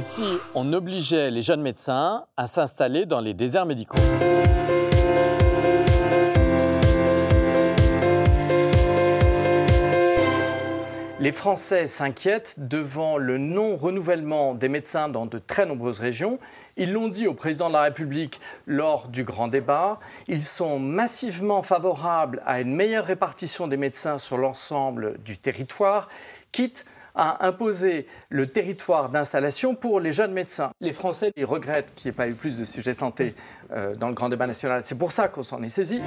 Et si on obligeait les jeunes médecins à s'installer dans les déserts médicaux? Les Français s'inquiètent devant le non-renouvellement des médecins dans de très nombreuses régions. Ils l'ont dit au président de la République lors du grand débat. Ils sont massivement favorables à une meilleure répartition des médecins sur l'ensemble du territoire, quitte à imposer le territoire d'installation pour les jeunes médecins. Les Français ils regrettent qu'il n'y ait pas eu plus de sujets santé euh, dans le grand débat national. C'est pour ça qu'on s'en est saisi.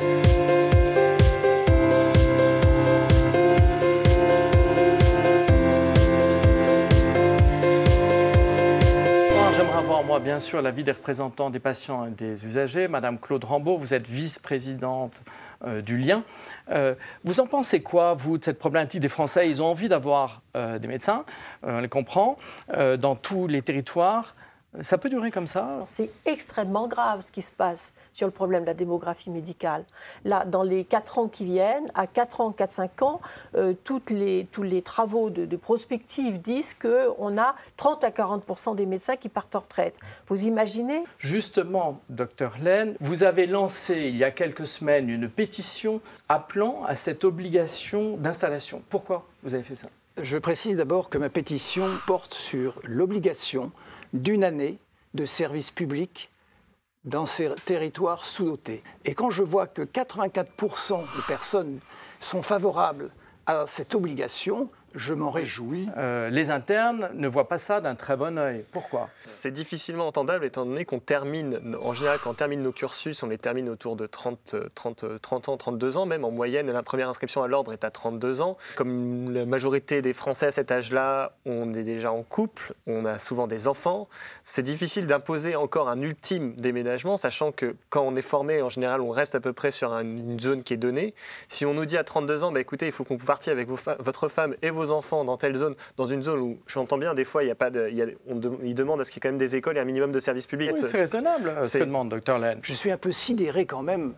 Moi, bien sûr, l'avis des représentants des patients et des usagers. Madame Claude Rambaud, vous êtes vice-présidente euh, du lien. Euh, vous en pensez quoi, vous, de cette problématique des Français? Ils ont envie d'avoir euh, des médecins, on les comprend, dans tous les territoires. Ça peut durer comme ça C'est extrêmement grave ce qui se passe sur le problème de la démographie médicale. Là, dans les 4 ans qui viennent, à 4 ans, 4-5 ans, euh, toutes les, tous les travaux de, de prospective disent qu'on a 30 à 40% des médecins qui partent en retraite. Vous imaginez? Justement, docteur Laine, vous avez lancé il y a quelques semaines une pétition appelant à cette obligation d'installation. Pourquoi vous avez fait ça? Je précise d'abord que ma pétition porte sur l'obligation d'une année de service public dans ces territoires sous-dotés. Et quand je vois que 84% des personnes sont favorables à cette obligation, je m'en réjouis. Euh, les internes ne voient pas ça d'un très bon œil. Pourquoi? C'est difficilement entendable étant donné qu'on termine, en général, quand on termine nos cursus, on les termine autour de 30, 30, 30 ans, 32 ans même. En moyenne, la première inscription à l'ordre est à 32 ans. Comme la majorité des Français à cet âge-là, on est déjà en couple, on a souvent des enfants. C'est difficile d'imposer encore un ultime déménagement, sachant que quand on est formé, en général, on reste à peu près sur une zone qui est donnée. Si on nous dit à 32 ans, bah, écoutez, il faut qu'on vous partiez avec votre femme et vos enfants dans telle zone, dans une zone où j'entends bien, des fois, il y a pas de, on ils demandent à ce qu'il y ait quand même des écoles et un minimum de services publics. c'est raisonnable ce que demande docteur Laine. Je suis un peu sidéré quand même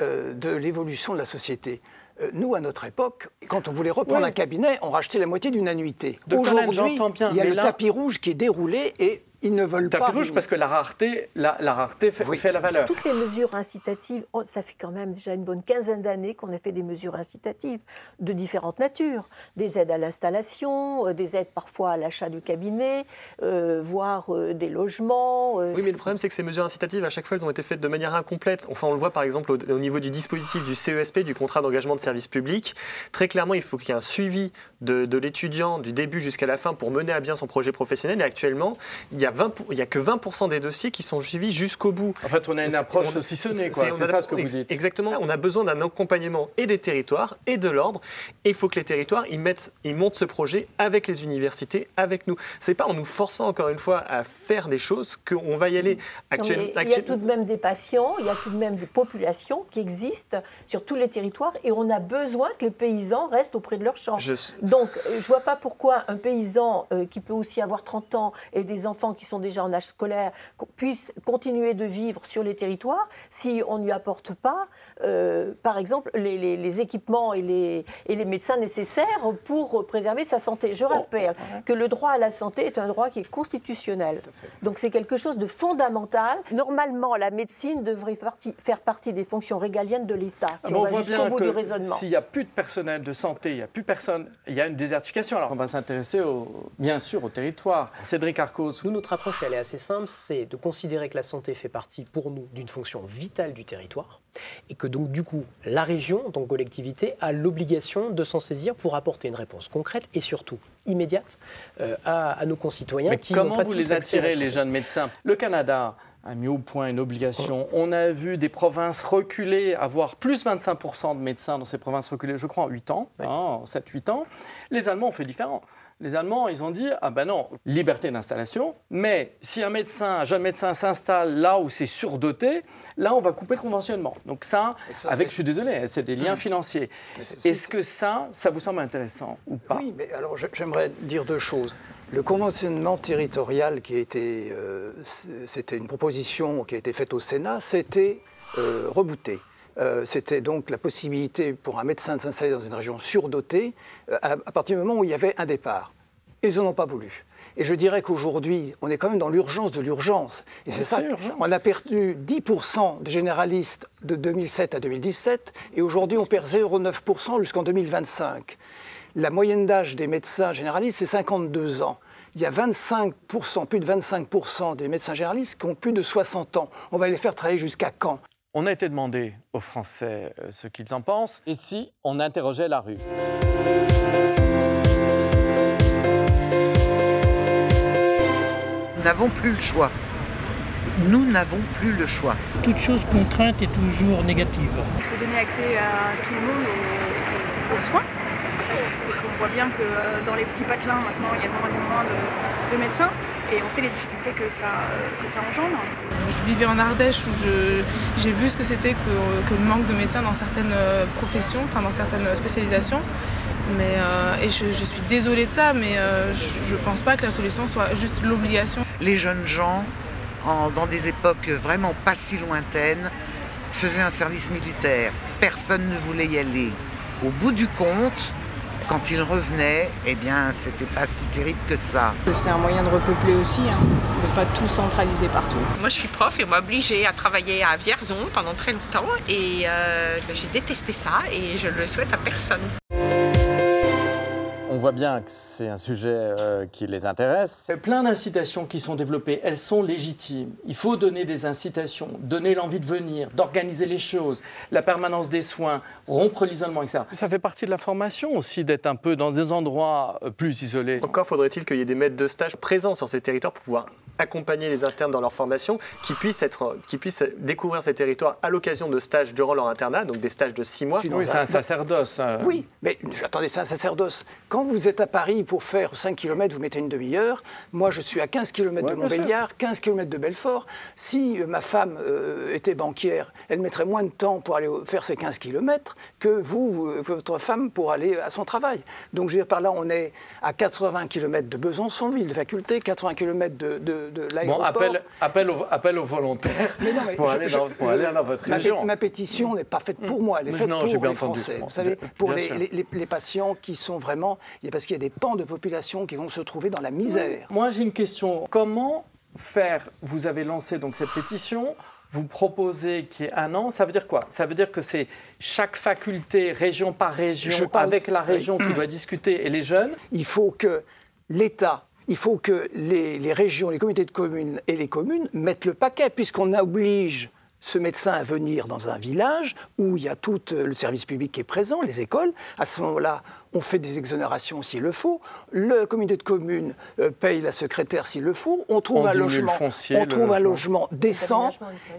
euh, de l'évolution de la société. Euh, nous, à notre époque, quand on voulait reprendre un cabinet, on rachetait la moitié d'une annuité. Aujourd'hui, il y a le tapis rouge qui est déroulé et ils ne veulent pas. rouge parce que la rareté, la, rareté fait, fait, la valeur. Toutes les mesures incitatives, oh, ça fait quand même déjà une bonne quinzaine d'années qu'on a fait des mesures incitatives de différentes natures. Des aides à l'installation, euh, des aides parfois à l'achat du cabinet, euh, voire euh, des logements. Oui, mais le problème, c'est que ces mesures incitatives, à chaque fois, elles ont été faites de manière incomplète. Enfin, on le voit par exemple au, niveau du dispositif du CESP, du contrat d'engagement de service public. Très clairement, il faut qu'il y ait un suivi de, de l'étudiant du début jusqu'à la fin pour mener à bien son projet professionnel. Et actuellement, il y a il n'y a que 20% des dossiers qui sont suivis jusqu'au bout. En fait, on a une approche saucissonnée, quoi. C'est ça ce que vous dites. Exactement. On a besoin d'un accompagnement et des territoires et de l'ordre. Et il faut que les territoires, ils, mettent, ils montent ce projet avec les universités, avec nous. C'est pas en nous forçant, encore une fois, à faire des choses qu'on va y aller actuellement. Il y a tout de même des patients, il y a tout de même des populations qui existent sur tous les territoires et on a besoin que les paysans restent auprès de leurs champs. Donc, euh, je vois pas pourquoi un paysan euh, qui peut aussi avoir 30 ans et des enfants qui sont déjà en âge scolaire puissent continuer de vivre sur les territoires si on ne lui apporte pas, euh, par exemple, les, équipements et les, et les médecins nécessaires pour préserver sa santé. Je rappelle que le droit à la santé est un droit qui est constitutionnel. Donc c'est quelque chose de fondamental. Normalement, la médecine devrait faire partie des fonctions régaliennes de l'État, si ah on, va jusqu'au bout du raisonnement. S'il n'y a plus de personnel de santé, il n'y a plus personne, il y a une désertification. Alors on va s'intéresser bien sûr au territoire. Cédric Arcos. Nous, notre approche, elle est assez simple, c'est de considérer que la santé fait partie pour nous d'une fonction vitale du territoire et que donc du coup la région, en tant que collectivité, a l'obligation de s'en saisir pour apporter une réponse concrète et surtout immédiate euh, à, nos concitoyens. Mais comment vous les attirez, les jeunes médecins? Le Canada a mis au point une obligation. On a vu des provinces reculer, avoir plus 25% de médecins dans ces provinces reculées, je crois, en 8 ans, hein, en 7-8 ans. Les Allemands ont fait différent les Allemands, ils ont dit ah ben non, liberté d'installation, mais si un médecin, un jeune médecin s'installe là où c'est surdoté, là on va couper conventionnement. Donc ça, avec, je suis désolé, c'est des liens mmh. financiers. Est-ce que ça, ça vous semble intéressant ou pas? Oui, mais alors j'aimerais dire deux choses. Le conventionnement territorial qui a été, euh, c'était une proposition qui a été faite au Sénat, c'était euh, rebooté. Euh, c'était donc la possibilité pour un médecin de s'installer dans une région surdotée euh, à, partir du moment où il y avait un départ. Ils n'en ont pas voulu. Et je dirais qu'aujourd'hui, on est quand même dans l'urgence de l'urgence. Et c'est ça. On a perdu 10% des généralistes de 2007 à 2017, et aujourd'hui, on perd 0,9% jusqu'en 2025. La moyenne d'âge des médecins généralistes, c'est 52 ans. Il y a 25%, plus de 25% des médecins généralistes qui ont plus de 60 ans. On va les faire travailler jusqu'à quand? On a été demandé aux Français euh, ce qu'ils en pensent. Et si on interrogeait la rue? Nous n'avons plus le choix. Nous n'avons plus le choix. Toute chose contrainte est toujours négative. Il faut donner accès à tout le monde aux, soins. on voit bien que euh, dans les petits patelins, maintenant, il y a de moins en moins de médecins et on sait les difficultés que ça, que ça engendre. Je vivais en Ardèche où j'ai vu ce que c'était que, le manque de médecins dans certaines euh, professions, enfin dans certaines spécialisations. Mais, euh, et je, suis désolée de ça, mais euh, je ne pense pas que la solution soit juste l'obligation. Les jeunes gens, dans des époques vraiment pas si lointaines, faisaient un service militaire. Personne ne voulait y aller. Au bout du compte, quand ils revenaient, eh bien, c'était pas si terrible que ça. C'est un moyen de repeupler aussi, hein, de pas tout centraliser partout. Moi, je suis prof et on m'a obligée à travailler à Vierzon pendant très longtemps et euh, ben, j'ai détesté ça et je le souhaite à personne. On voit bien que c'est un sujet euh, qui les intéresse. Il y a plein d'incitations qui sont développées. Elles sont légitimes. Il faut donner des incitations, donner l'envie de venir, d'organiser les choses, la permanence des soins, rompre l'isolement, etc. Ça fait partie de la formation aussi d'être un peu dans des endroits euh, plus isolés. Encore faudrait-il qu'il y ait des maîtres de stage présents sur ces territoires pour pouvoir accompagner les internes dans leur formation, qui puissent, être, qui puissent découvrir ces territoires à l'occasion de stages durant leur internat, donc des stages de six mois. Oui, c'est un sacerdoce. Oui, mais attendez, c'est un sacerdoce. Quand vous êtes à Paris pour faire 5 km, vous mettez une demi-heure. Moi, je suis à 15 km de Montbéliard, 15 km de Belfort. Si euh, ma femme euh, était banquière, elle mettrait moins de temps pour aller faire ces 15 km que vous, euh, que votre femme, pour aller à son travail. Donc, je veux dire, par là, on est à 80 km de Besançon, ville de faculté, 80 km de, de, de l'aéroport. Bon, appel, appel, aux, appel aux volontaires pour, aller, dans, pour aller, dans, votre ma, région. Ma pétition n'est pas faite pour moi, elle est faite pour les Français. Vous savez, pour les, les, les, patients qui sont vraiment... Parce qu'il y a des pans de population qui vont se trouver dans la misère. Moi, j'ai une question. Comment faire Vous avez lancé donc cette pétition. Vous proposez qu'il y ait un an, ça veut dire quoi? Ça veut dire que c'est chaque faculté, région par région, avec la région qui doit discuter et les jeunes? Il faut que l'État il faut que les, les, régions, les comités de communes et les communes mettent le paquet, puisqu'on oblige ce médecin à venir dans un village où il y a tout le service public qui est présent, les écoles. À ce moment-là, on fait des exonérations s'il le faut, le comité de communes euh, paye la secrétaire s'il le faut, on trouve un logement, on trouve un logement décent,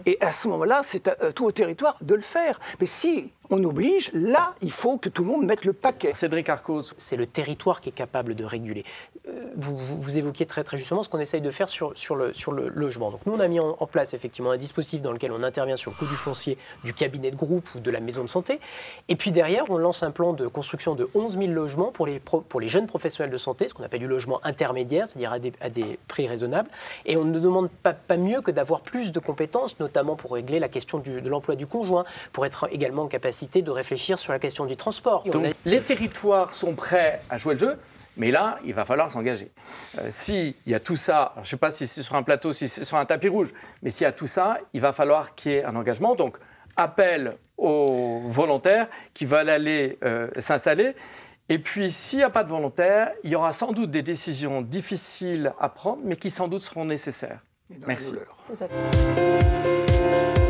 et à ce moment-là, c'est à, tout au territoire de le faire. Mais si on oblige, là, il faut que tout le monde mette le paquet. Cédric Arcos. C'est le territoire qui est capable de réguler. Euh, vous, vous, évoquiez très, très justement ce qu'on essaye de faire sur, sur, le, sur le logement. Donc nous, on a mis en, place effectivement un dispositif dans lequel on intervient sur le coût du foncier du cabinet de groupe ou de la maison de santé. Et puis derrière, on lance un plan de construction de 11 000 logements pour les, pour les jeunes professionnels de santé, ce qu'on appelle du logement intermédiaire, c'est-à-dire à des, à des, prix raisonnables. Et on ne demande pas, pas mieux que d'avoir plus de compétences, notamment pour régler la question du, de l'emploi du conjoint, pour être également en capacité de réfléchir sur la question du transport. Donc les territoires sont prêts à jouer le jeu. Mais là, il va falloir s'engager. Euh, s'il y a tout ça, je ne sais pas si c'est sur un plateau, si c'est sur un tapis rouge, mais s'il y a tout ça, il va falloir qu'il y ait un engagement. Donc, appel aux volontaires qui veulent aller euh, s'installer. Et puis, s'il n'y a pas de volontaires, il y aura sans doute des décisions difficiles à prendre, mais qui sans doute seront nécessaires. Merci. Tout à fait.